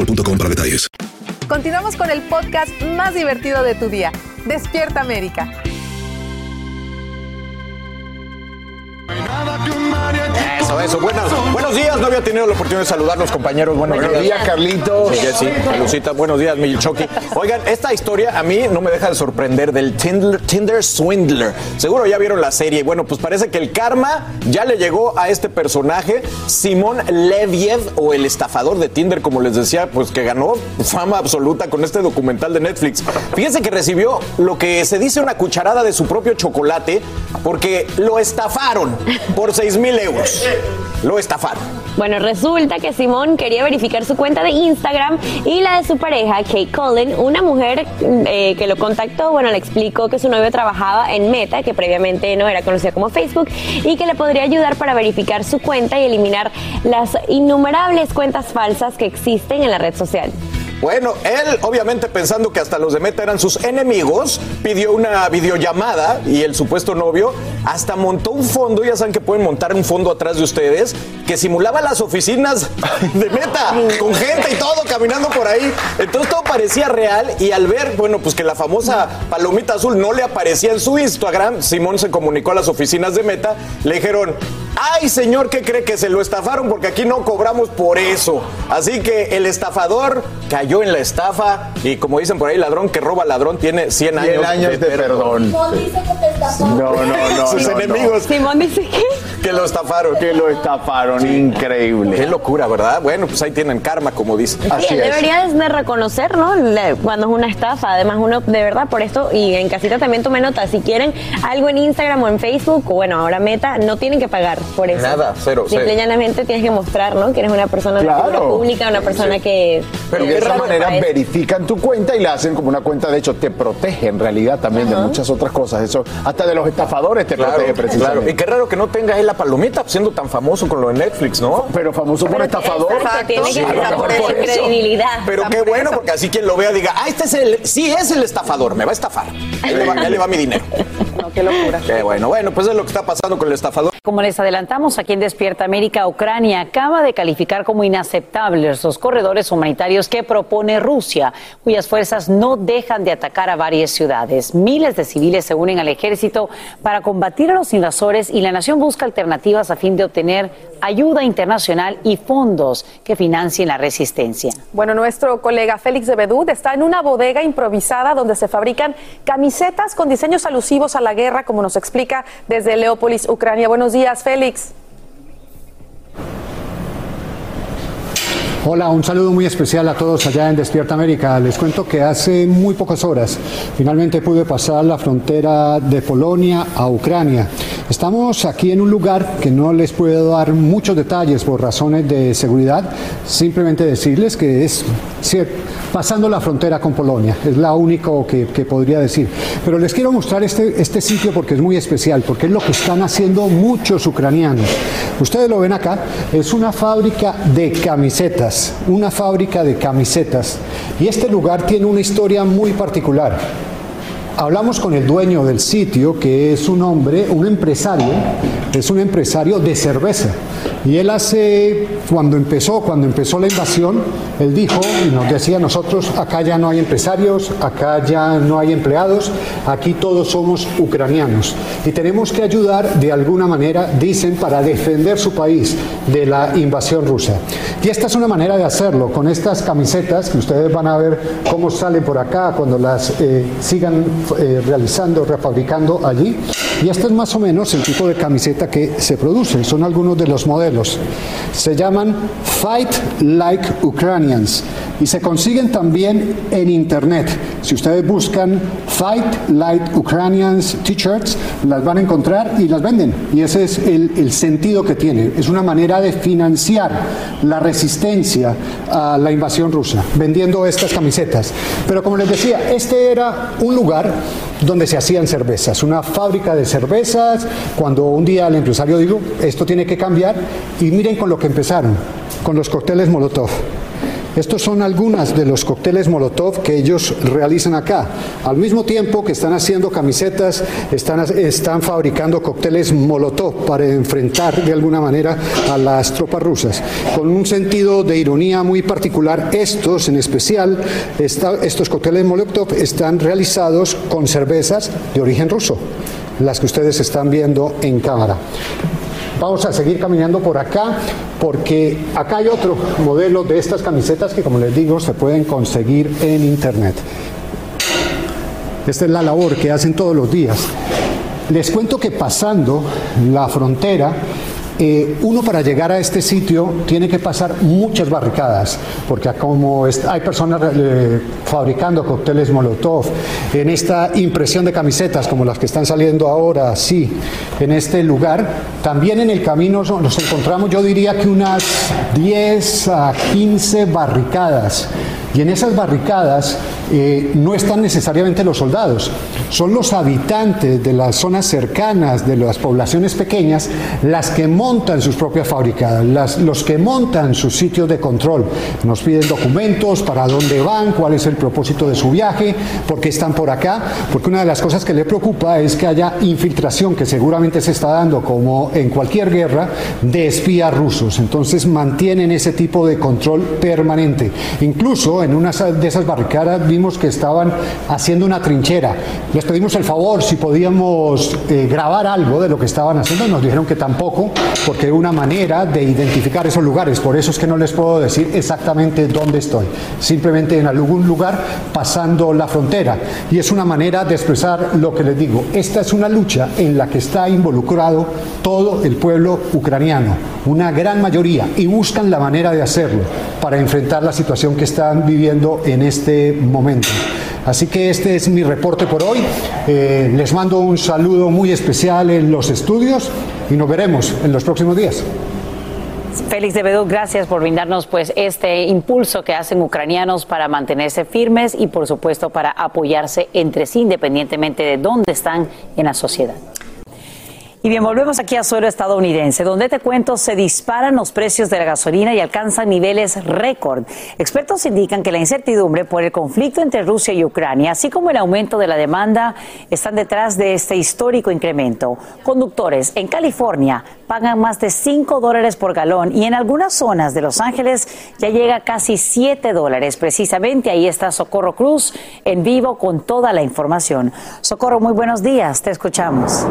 boostmobile.com para detalles. Continuamos con el podcast más divertido de tu día. Despierta América. Eso, eso. Buenos, buenos días. No había tenido la oportunidad de saludar a los compañeros. Buenos, Buenos días, Carlitos. Sí, sí, Lucita. Buenos días, mi Chucky. Oigan, esta historia a mí no me deja de sorprender del Tinder, Tinder Swindler. Seguro ya vieron la serie. Bueno, pues parece que el karma ya le llegó a este personaje, Simón Leviev, o el estafador de Tinder, como les decía, pues que ganó fama absoluta con este documental de Netflix. Fíjense que recibió lo que se dice una cucharada de su propio chocolate porque lo estafaron por 6 mil euros. Lo estafaron. Bueno, resulta que Simón quería verificar su cuenta de Instagram y la de su pareja, Kate Cullen, una mujer eh, que lo contactó, bueno, le explicó que su novio trabajaba en Meta, que previamente no era conocida como Facebook, y que le podría ayudar para verificar su cuenta y eliminar las innumerables cuentas falsas que existen en la red social. Bueno, él, obviamente pensando que hasta los de Meta eran sus enemigos, pidió una videollamada y el supuesto novio hasta montó un fondo, ya saben que pueden montar un fondo atrás de ustedes, que simulaba las oficinas de Meta, con gente y todo caminando por ahí. Entonces todo parecía real y al ver, bueno, pues que la famosa palomita azul no le aparecía en su Instagram, Simón se comunicó a las oficinas de Meta, le dijeron, ay señor, ¿qué cree que se lo estafaron? Porque aquí no cobramos por eso. Así que el estafador cayó en la estafa y como dicen por ahí, ladrón que roba ladrón tiene 100 años, 100 años de perdón. No, no, no. Sus no, no. enemigos Simón dice que... que lo estafaron. Que lo estafaron, increíble. Qué locura, ¿verdad? Bueno, pues ahí tienen karma, como dicen. Sí, deberías de reconocer, ¿no? Cuando es una estafa. Además, uno de verdad por esto, y en casita también tome nota, si quieren algo en Instagram o en Facebook, o bueno, ahora Meta, no tienen que pagar por eso. Nada, cero, Simple y llanamente tienes que mostrar, ¿no? Que eres una persona de Claro. pública, una persona que... Pero de esa manera verifican tu cuenta y la hacen como una cuenta, de hecho, te protege en realidad también de muchas otras cosas. Eso, hasta de los estafadores te Claro, protege claro. precisamente. Y qué raro que no tenga ahí la palomita, siendo tan famoso con lo de Netflix, ¿no? Pero famoso por estafador. Exacto, tiene que estar por por eso, eso. credibilidad. Pero qué bueno, porque así quien lo vea diga, ah, este es el, sí es el estafador, me va a estafar. Ahí le va, ahí le va mi dinero. No, qué locura. Qué bueno, bueno, pues es lo que está pasando con el estafador. Como les adelantamos aquí en Despierta América, Ucrania acaba de calificar como inaceptables los corredores humanitarios que propone Rusia, cuyas fuerzas no dejan de atacar a varias ciudades. Miles de civiles se unen al ejército para combatir a los invasores y la nación busca alternativas a fin de obtener ayuda internacional y fondos que financien la resistencia. Bueno, nuestro colega Félix de Bedut está en una bodega improvisada donde se fabrican camisetas con diseños alusivos a la guerra, como nos explica desde Leópolis, Ucrania. Buenos días, Félix. Hola, un saludo muy especial a todos allá en Despierta América. Les cuento que hace muy pocas horas finalmente pude pasar la frontera de Polonia a Ucrania Estamos aquí en un lugar que no les puedo dar muchos detalles por razones de seguridad, simplemente decirles que es pasando la frontera con Polonia, es la único que, que, podría decir. Pero les quiero mostrar este, este sitio porque es muy especial, porque es lo que están haciendo muchos ucranianos. Ustedes lo ven acá, es una fábrica de camisetas, una fábrica de camisetas. Y este lugar tiene una historia muy particular. Hablamos con el dueño del sitio, que es un hombre, un empresario, es un empresario de cerveza. Y él hace, cuando empezó, cuando empezó la invasión, él dijo y nos decía, nosotros acá ya no hay empresarios, acá ya no hay empleados, aquí todos somos ucranianos. Y tenemos que ayudar de alguna manera, dicen, para defender su país de la invasión rusa. Y esta es una manera de hacerlo, con estas camisetas, que ustedes van a ver cómo salen por acá cuando las eh, sigan eh, realizando, refabricando allí. Y este es más o menos el tipo de camiseta que se produce. Son algunos de los modelos. Se llaman Fight Like Ukrainians y se consiguen también en internet. Si ustedes buscan Fight Like Ukrainians T-shirts, las van a encontrar y las venden. Y ese es el, el sentido que tiene. Es una manera de financiar la resistencia a la invasión rusa, vendiendo estas camisetas. Pero como les decía, este era un lugar donde se hacían cervezas, una fábrica de cervezas, cuando un día el empresario dijo, esto tiene que cambiar, y miren con lo que empezaron, con los cócteles Molotov. Estos son algunas de los cócteles Molotov que ellos realizan acá. Al mismo tiempo que están haciendo camisetas, están, están fabricando cócteles Molotov para enfrentar de alguna manera a las tropas rusas. Con un sentido de ironía muy particular, estos en especial, estos cócteles Molotov están realizados con cervezas de origen ruso, las que ustedes están viendo en cámara. Vamos a seguir caminando por acá porque acá hay otro modelo de estas camisetas que como les digo se pueden conseguir en internet. Esta es la labor que hacen todos los días. Les cuento que pasando la frontera eh, uno para llegar a este sitio tiene que pasar muchas barricadas, porque como hay personas eh, fabricando cócteles Molotov, en esta impresión de camisetas como las que están saliendo ahora, sí, en este lugar, también en el camino nos encontramos, yo diría que unas 10 a 15 barricadas. Y en esas barricadas eh, no están necesariamente los soldados, son los habitantes de las zonas cercanas, de las poblaciones pequeñas, las que montan sus propias fábricas, los que montan sus sitios de control. Nos piden documentos, para dónde van, cuál es el propósito de su viaje, por qué están por acá, porque una de las cosas que le preocupa es que haya infiltración, que seguramente se está dando, como en cualquier guerra, de espías rusos. Entonces mantienen ese tipo de control permanente. Incluso en una de esas barricadas que estaban haciendo una trinchera. Les pedimos el favor si podíamos eh, grabar algo de lo que estaban haciendo. Nos dijeron que tampoco, porque es una manera de identificar esos lugares. Por eso es que no les puedo decir exactamente dónde estoy. Simplemente en algún lugar pasando la frontera. Y es una manera de expresar lo que les digo. Esta es una lucha en la que está involucrado todo el pueblo ucraniano, una gran mayoría, y buscan la manera de hacerlo para enfrentar la situación que están viviendo en este momento. Así que este es mi reporte por hoy. Eh, les mando un saludo muy especial en los estudios y nos veremos en los próximos días. Félix de Bedú, gracias por brindarnos pues este impulso que hacen ucranianos para mantenerse firmes y por supuesto para apoyarse entre sí independientemente de dónde están en la sociedad. Y bien, volvemos aquí a suelo estadounidense, donde te cuento se disparan los precios de la gasolina y alcanzan niveles récord. Expertos indican que la incertidumbre por el conflicto entre Rusia y Ucrania, así como el aumento de la demanda, están detrás de este histórico incremento. Conductores en California pagan más de 5 dólares por galón y en algunas zonas de Los Ángeles ya llega casi 7 dólares. Precisamente ahí está Socorro Cruz en vivo con toda la información. Socorro, muy buenos días, te escuchamos.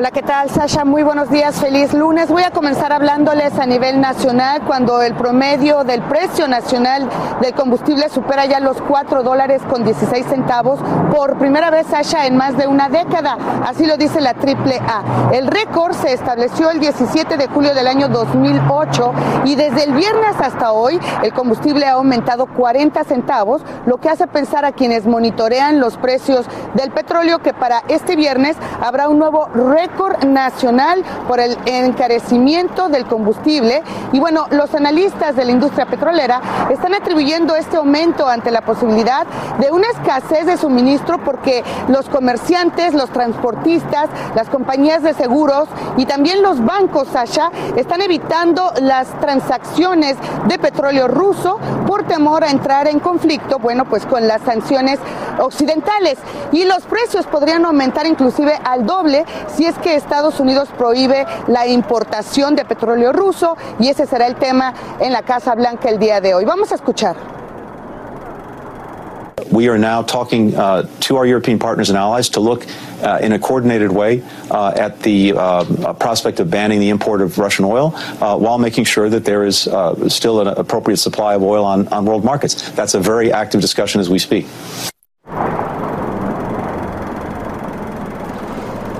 Hola, ¿qué tal, Sasha? Muy buenos días, feliz lunes. Voy a comenzar hablándoles a nivel nacional cuando el promedio del precio nacional del combustible supera ya los 4 dólares con 16 centavos por primera vez, Sasha, en más de una década. Así lo dice la AAA. El récord se estableció el 17 de julio del año 2008 y desde el viernes hasta hoy el combustible ha aumentado 40 centavos, lo que hace pensar a quienes monitorean los precios del petróleo que para este viernes habrá un nuevo récord nacional por el encarecimiento del combustible. Y bueno, los analistas de la industria petrolera están atribuyendo este aumento ante la posibilidad de una escasez de suministro porque los comerciantes, los transportistas, las compañías de seguros y también los bancos, Sasha, están evitando las transacciones de petróleo ruso por temor a entrar en conflicto, bueno, pues con las sanciones occidentales. Y los precios podrían aumentar inclusive al doble si es que Estados Unidos prohíbe la importación de petróleo ruso y ese será el tema en la Casa Blanca el día de hoy. Vamos a escuchar. We are now talking uh, to our European partners and allies to look uh, in a coordinated way uh, at the uh, prospect of banning the import of Russian oil uh, while making sure that there is uh, still an appropriate supply of oil on world markets. That's a very active discussion as we speak.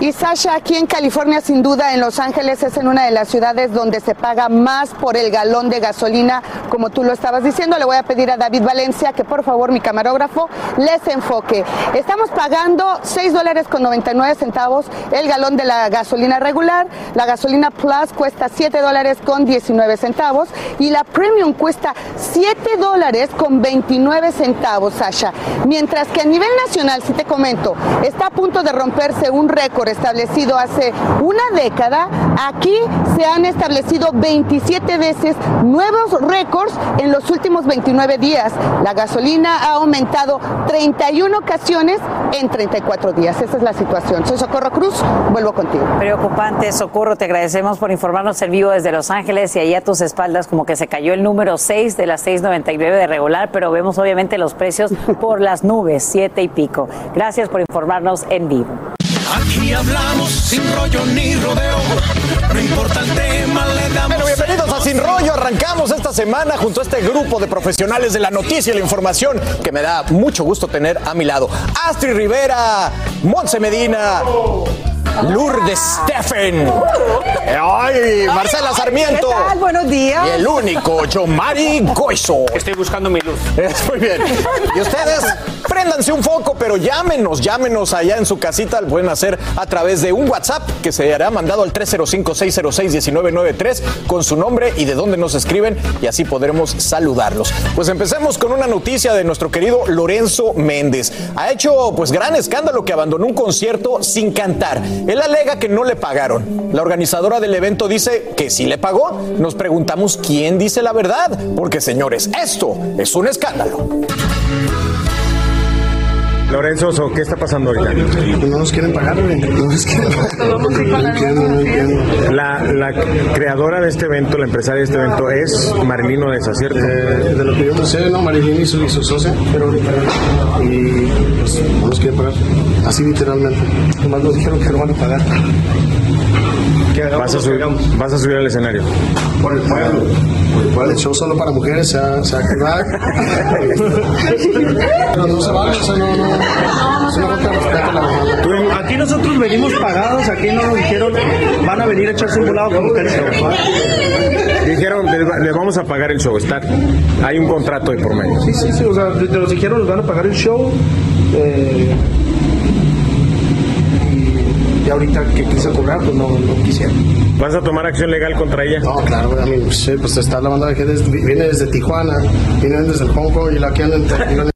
Y Sasha, aquí en California, sin duda, en Los Ángeles es en una de las ciudades donde se paga más por el galón de gasolina, como tú lo estabas diciendo. Le voy a pedir a David Valencia que por favor, mi camarógrafo, les enfoque. Estamos pagando 6 dólares con 99 centavos el galón de la gasolina regular. La gasolina Plus cuesta 7 dólares con 19 centavos y la Premium cuesta 7 dólares con 29 centavos, Sasha. Mientras que a nivel nacional, si te comento, está a punto de romperse un récord establecido hace una década, aquí se han establecido 27 veces nuevos récords en los últimos 29 días. La gasolina ha aumentado 31 ocasiones en 34 días. Esa es la situación. Soy Socorro Cruz, vuelvo contigo. Preocupante, Socorro, te agradecemos por informarnos en vivo desde Los Ángeles y ahí a tus espaldas como que se cayó el número 6 de las 6.99 de regular, pero vemos obviamente los precios por las nubes, 7 y pico. Gracias por informarnos en vivo. Aquí hablamos sin rollo ni rodeo. No importa el tema, le damos. Bueno, bienvenidos a Sin Rollo. Arrancamos esta semana junto a este grupo de profesionales de la noticia y la información que me da mucho gusto tener a mi lado. Astrid Rivera, Monse Medina. Lourdes Steffen. Ay, Marcela Sarmiento. ¿Qué tal? Buenos días. Y el único, Yomari Goizo. Estoy buscando mi luz. Muy bien. Y ustedes, préndanse un foco, pero llámenos, llámenos allá en su casita. Lo pueden hacer a través de un WhatsApp que se hará mandado al 305-606-1993 con su nombre y de dónde nos escriben y así podremos saludarlos. Pues empecemos con una noticia de nuestro querido Lorenzo Méndez. Ha hecho pues gran escándalo que abandonó un concierto sin cantar. Él alega que no le pagaron. La organizadora del evento dice que sí le pagó. Nos preguntamos quién dice la verdad, porque señores, esto es un escándalo. Lorenzo, ¿qué está pasando ahorita? No nos quieren pagar. No nos quieren pagar. No entiendo, no entiendo. La, la creadora de este evento, la empresaria de este evento, es Marilyn Odessa, ¿cierto? Eh, de lo que yo no sé, no, Marilyn y su, y su socia, pero y pues no nos quieren pagar. Así literalmente. Nomás nos dijeron que no van a pagar. ¿Qué vas, a subir, vas a subir al escenario. Por el pueblo. Por el pueblo. El show solo para mujeres se ha, se ha activado. pero no se vale, o sea, no, no. Es una falta de respeto a la mujer. Aquí nosotros venimos pagados, aquí no nos dijeron van a venir a echarse un volado con mujeres. Dijeron, le, le vamos a pagar el show, está, hay un contrato de por medio. Sí, sí, sí, o sea, te nos dijeron, nos van a pagar el show. Eh, ahorita que quise cobrar, pues no, no quisieron. ¿Vas a tomar acción legal contra ella? No, claro, a mí, pues, sí, pues está la banda de gente, viene desde Tijuana, viene desde el Hong Kong y la que andan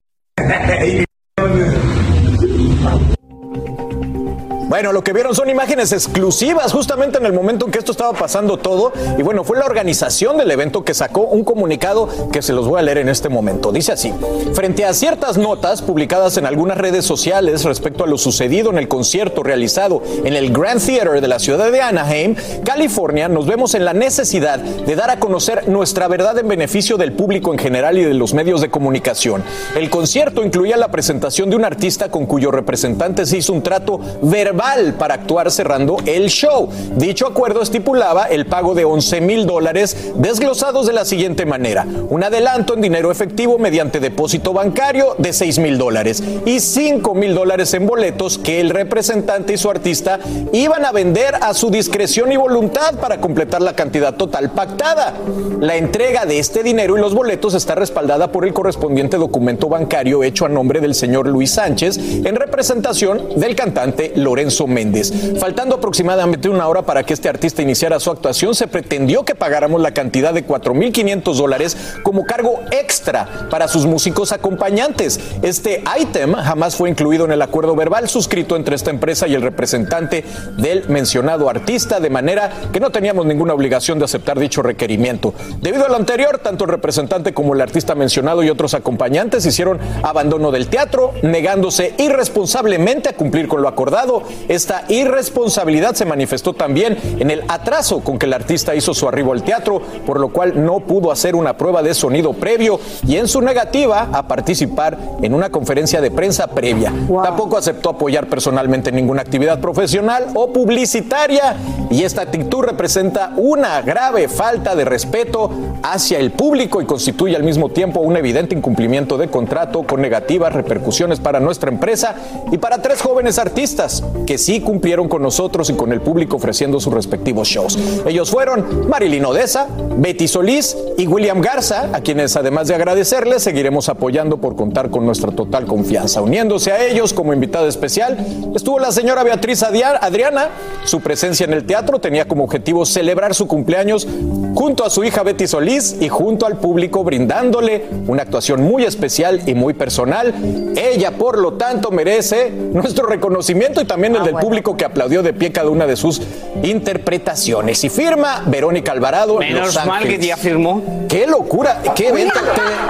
Bueno, lo que vieron son imágenes exclusivas justamente en el momento en que esto estaba pasando todo. Y bueno, fue la organización del evento que sacó un comunicado que se los voy a leer en este momento. Dice así, frente a ciertas notas publicadas en algunas redes sociales respecto a lo sucedido en el concierto realizado en el Grand Theater de la ciudad de Anaheim, California, nos vemos en la necesidad de dar a conocer nuestra verdad en beneficio del público en general y de los medios de comunicación. El concierto incluía la presentación de un artista con cuyo representante se hizo un trato verbal para actuar cerrando el show. Dicho acuerdo estipulaba el pago de 11 mil dólares desglosados de la siguiente manera. Un adelanto en dinero efectivo mediante depósito bancario de 6 mil dólares y 5 mil dólares en boletos que el representante y su artista iban a vender a su discreción y voluntad para completar la cantidad total pactada. La entrega de este dinero y los boletos está respaldada por el correspondiente documento bancario hecho a nombre del señor Luis Sánchez en representación del cantante Lorenzo Méndez. Faltando aproximadamente una hora para que este artista iniciara su actuación, se pretendió que pagáramos la cantidad de 4.500 dólares como cargo extra para sus músicos acompañantes. Este ítem jamás fue incluido en el acuerdo verbal suscrito entre esta empresa y el representante del mencionado artista, de manera que no teníamos ninguna obligación de aceptar dicho requerimiento. Debido a lo anterior, tanto el representante como el artista mencionado y otros acompañantes hicieron abandono del teatro, negándose irresponsablemente a cumplir con lo acordado. Esta irresponsabilidad se manifestó también en el atraso con que el artista hizo su arribo al teatro, por lo cual no pudo hacer una prueba de sonido previo y en su negativa a participar en una conferencia de prensa previa. Tampoco aceptó apoyar personalmente ninguna actividad profesional o publicitaria y esta actitud representa una grave falta de respeto hacia el público y constituye al mismo tiempo un evidente incumplimiento de contrato con negativas repercusiones para nuestra empresa y para tres jóvenes artistas que sí cumplieron con nosotros y con el público ofreciendo sus respectivos shows. Ellos fueron Marilyn Odessa, Betty Solís y William Garza, a quienes además de agradecerles seguiremos apoyando por contar con nuestra total confianza. Uniéndose a ellos como invitada especial estuvo la señora Beatriz Adriana. Su presencia en el teatro tenía como objetivo celebrar su cumpleaños junto a su hija Betty Solís y junto al público brindándole una actuación muy especial y muy personal. Ella, por lo tanto, merece nuestro reconocimiento y también el Ah, del público que aplaudió de pie cada una de sus interpretaciones. Y firma Verónica Alvarado. Menos Los mal que ya firmó. ¡Qué locura! ¡Qué evento!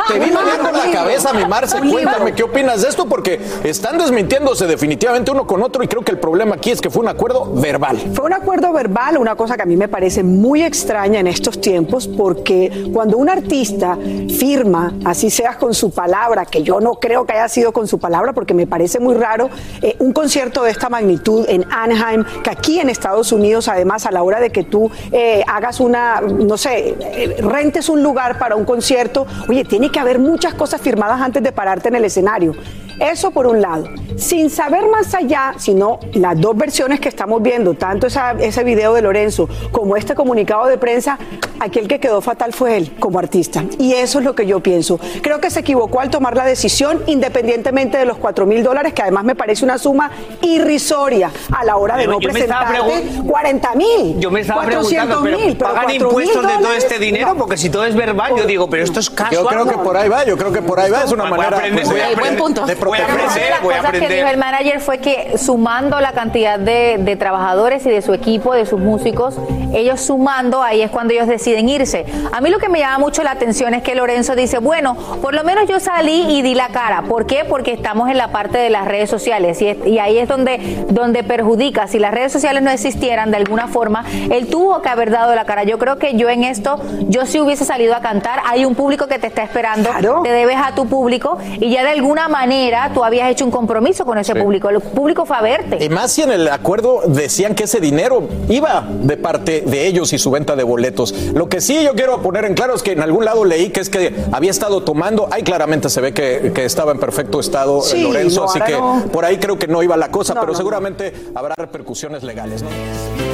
Te, te vi con la cabeza, mi Marce. Cuéntame, ¿qué opinas de esto? Porque están desmintiéndose definitivamente uno con otro y creo que el problema aquí es que fue un acuerdo verbal. Fue un acuerdo verbal, una cosa que a mí me parece muy extraña en estos tiempos, porque cuando un artista firma, así seas con su palabra, que yo no creo que haya sido con su palabra, porque me parece muy raro, eh, un concierto de esta magnitud en Anaheim, que aquí en Estados Unidos, además, a la hora de que tú eh, hagas una, no sé, eh, rentes un lugar para un concierto, oye, tiene que haber muchas cosas firmadas antes de pararte en el escenario. Eso por un lado. Sin saber más allá, sino las dos versiones que estamos viendo, tanto esa- ese video de Lorenzo como este comunicado de prensa, aquel que quedó fatal fue él como artista. Y eso es lo que yo pienso. Creo que se equivocó al tomar la decisión, independientemente de los 4 mil dólares, que además me parece una suma irrisoria a la hora de Yo- no yo presentarte pregun- 40 mil. Yo me estaba 400 preguntando, pero mil, pero ¿pagan 4.000 impuestos de todo este dinero? Porque si todo es verbal, yo digo, pero esto es casual. Yo creo que por ahí va, yo creo que por ahí va. Es una manera aprender, pues, aprender. de Voy a proteger. aprender, Una de las voy a cosas que dijo el manager fue que sumando la cantidad de, de trabajadores y de su equipo, de sus músicos, ellos sumando, ahí es cuando ellos deciden irse. A mí lo que me llama mucho la atención es que Lorenzo dice, bueno, por lo menos yo salí y di la cara. ¿Por qué? Porque estamos en la parte de las redes sociales y, es- y ahí es donde, donde perjudica. Si las redes sociales no existieran de alguna forma, él tuvo que haber dado la cara. Yo creo que yo en esto, yo si hubiese salido a cantar, hay un público que te está esperando, te debes a tu público y ya de alguna manera tú habías hecho un compromiso con ese Sí. público. El público fue a verte. Y más si en el acuerdo decían que ese dinero iba de parte de ellos y su venta de boletos. Lo que sí yo quiero poner en claro es que en algún lado leí que es que había estado tomando, ahí claramente se ve que, que estaba en perfecto estado Sí, Lorenzo, no, así que no. por ahí creo que no iba la cosa, No, pero seguramente habrá repercusiones legales. ¿no?